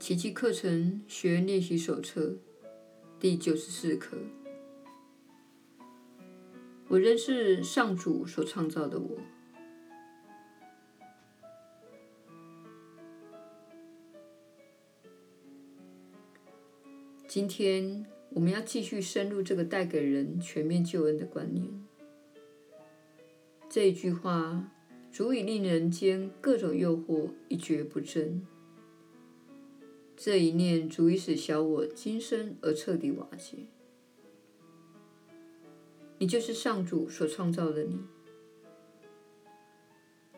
奇迹课程学练习手册第九十四课。我仍是上主所创造的我。今天我们要继续深入这个带给人全面救恩的观念。这一句话足以令人间各种诱惑一蹶不振。这一念足以使小我今生而彻底瓦解。你就是上主所创造的你。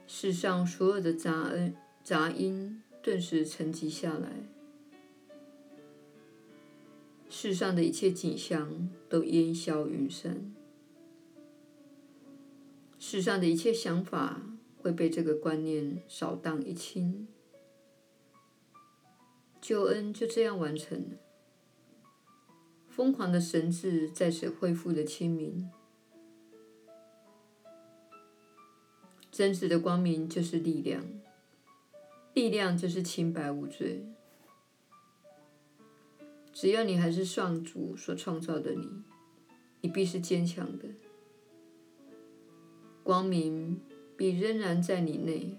世上所有的杂恩杂音顿时沉寂下来，世上的一切景象都烟消云散，世上的一切想法会被这个观念扫荡一清。救恩就这样完成了，疯狂的神智在此恢复了清明。真实的光明就是力量，力量就是清白无罪。只要你还是上主所创造的你，你必是坚强的，光明必仍然在你内。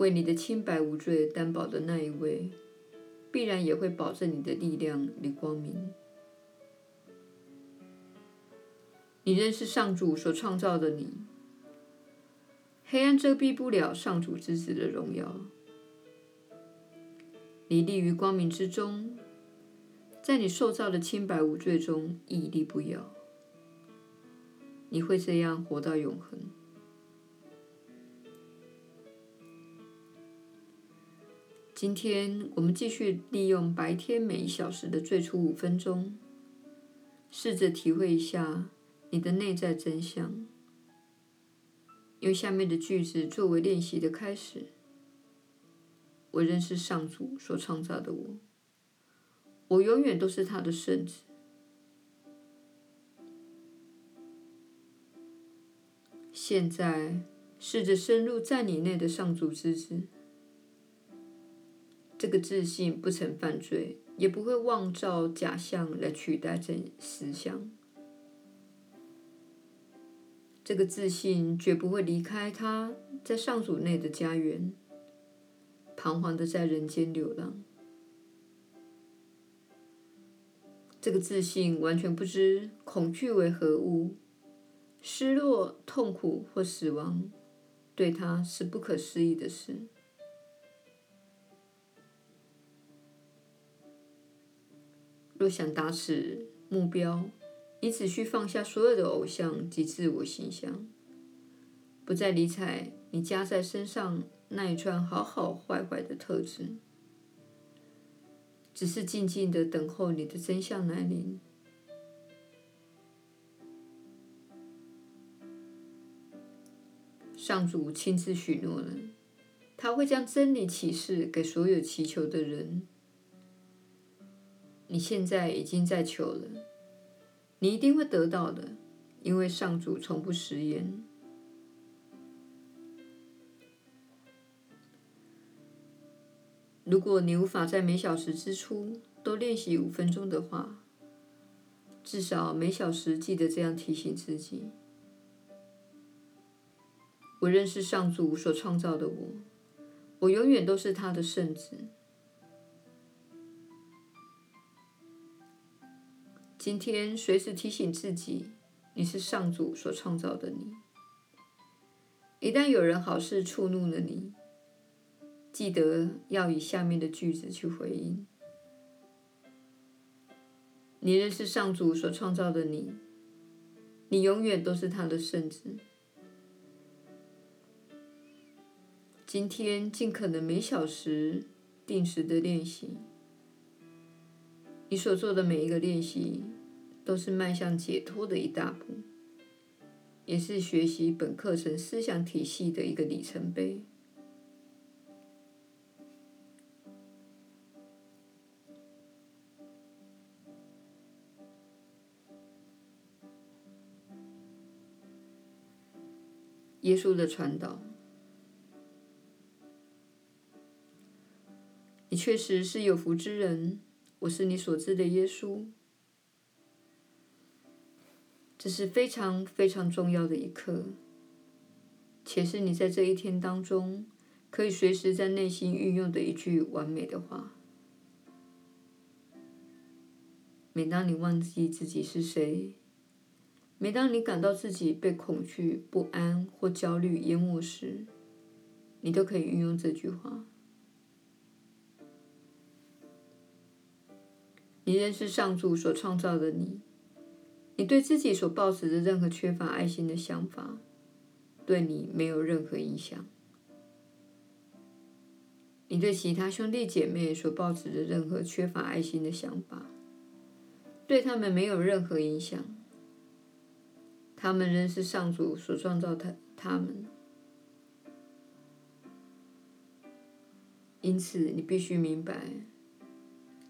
为你的清白无罪担保的那一位，必然也会保证你的力量与光明。你认识上主所创造的你，黑暗遮蔽不了上主之子的荣耀。你立于光明之中，在你受造的清白无罪中屹立不摇。你会这样活到永恒。今天我们继续利用白天每一小时的最初五分钟，试着体会一下你的内在真相。用下面的句子作为练习的开始：我认识上主所创造的我，我永远都是他的圣子。现在试着深入在你内的上主之子。这个自信不曾犯罪，也不会妄造假象来取代真实相。这个自信绝不会离开他在上主内的家园，彷徨的在人间流浪。这个自信完全不知恐惧为何物，失落、痛苦或死亡，对他是不可思议的事。若想达此目标，你只需放下所有的偶像及自我形象，不再理睬你加在身上那一串好好坏坏的特质，只是静静的等候你的真相来临。上主亲自许诺了，他会将真理启示给所有祈求的人。你现在已经在求了，你一定会得到的，因为上主从不食言。如果你无法在每小时之初都练习五分钟的话，至少每小时记得这样提醒自己：我认识上主所创造的我，我永远都是他的圣子。今天随时提醒自己，你是上主所创造的你。一旦有人好事触怒了你，记得要以下面的句子去回应：你认识上主所创造的你，你永远都是他的圣子。今天尽可能每小时定时的练习。你所做的每一个练习，都是迈向解脱的一大步，也是学习本课程思想体系的一个里程碑。耶稣的传导。确实是有福之人。我是你所知的耶稣。这是非常非常重要的一刻，且是你在这一天当中可以随时在内心运用的一句完美的话。每当你忘记自己是谁，每当你感到自己被恐惧、不安或焦虑淹没时，你都可以运用这句话。你认识上主所创造的你。你对自己所抱持的任何缺乏爱心的想法，对你没有任何影响。你对其他兄弟姐妹所抱持的任何缺乏爱心的想法，对他们没有任何影响。他们仍是上主所创造的他们。因此，你必须明白，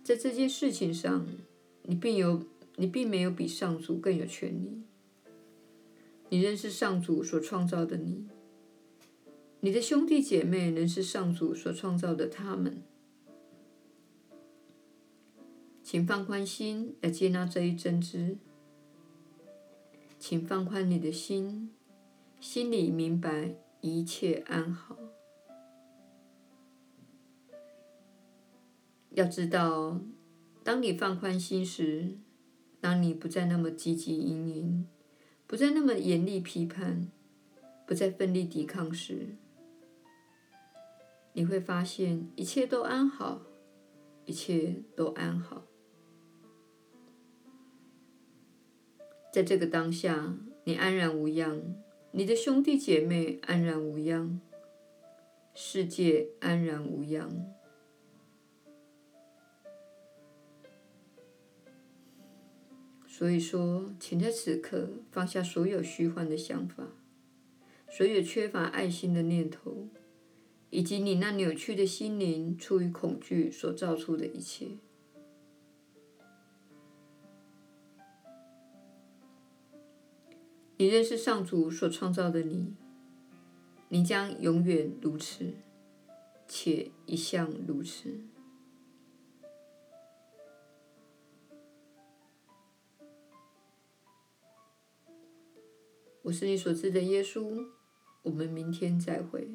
在这件事情上，你并有。你并没有比上主更有权利。你认识上主所创造的你，你的兄弟姐妹仍是上主所创造的他们。请放宽心来接纳这一真知。请放宽你的心，心里明白一切安好。要知道，当你放宽心时，当你不再那么汲汲营营，不再那么严厉批判，不再奋力抵抗时，你会发现一切都安好，一切都安好。在这个当下，你安然无恙，你的兄弟姐妹安然无恙，世界安然无恙。所以说，请在此刻放下所有虚幻的想法，所有缺乏爱心的念头，以及你那扭曲的心灵出于恐惧所造出的一切。你认识上主所创造的你，你将永远如此，且一向如此。我是你所知的耶稣，我们明天再会。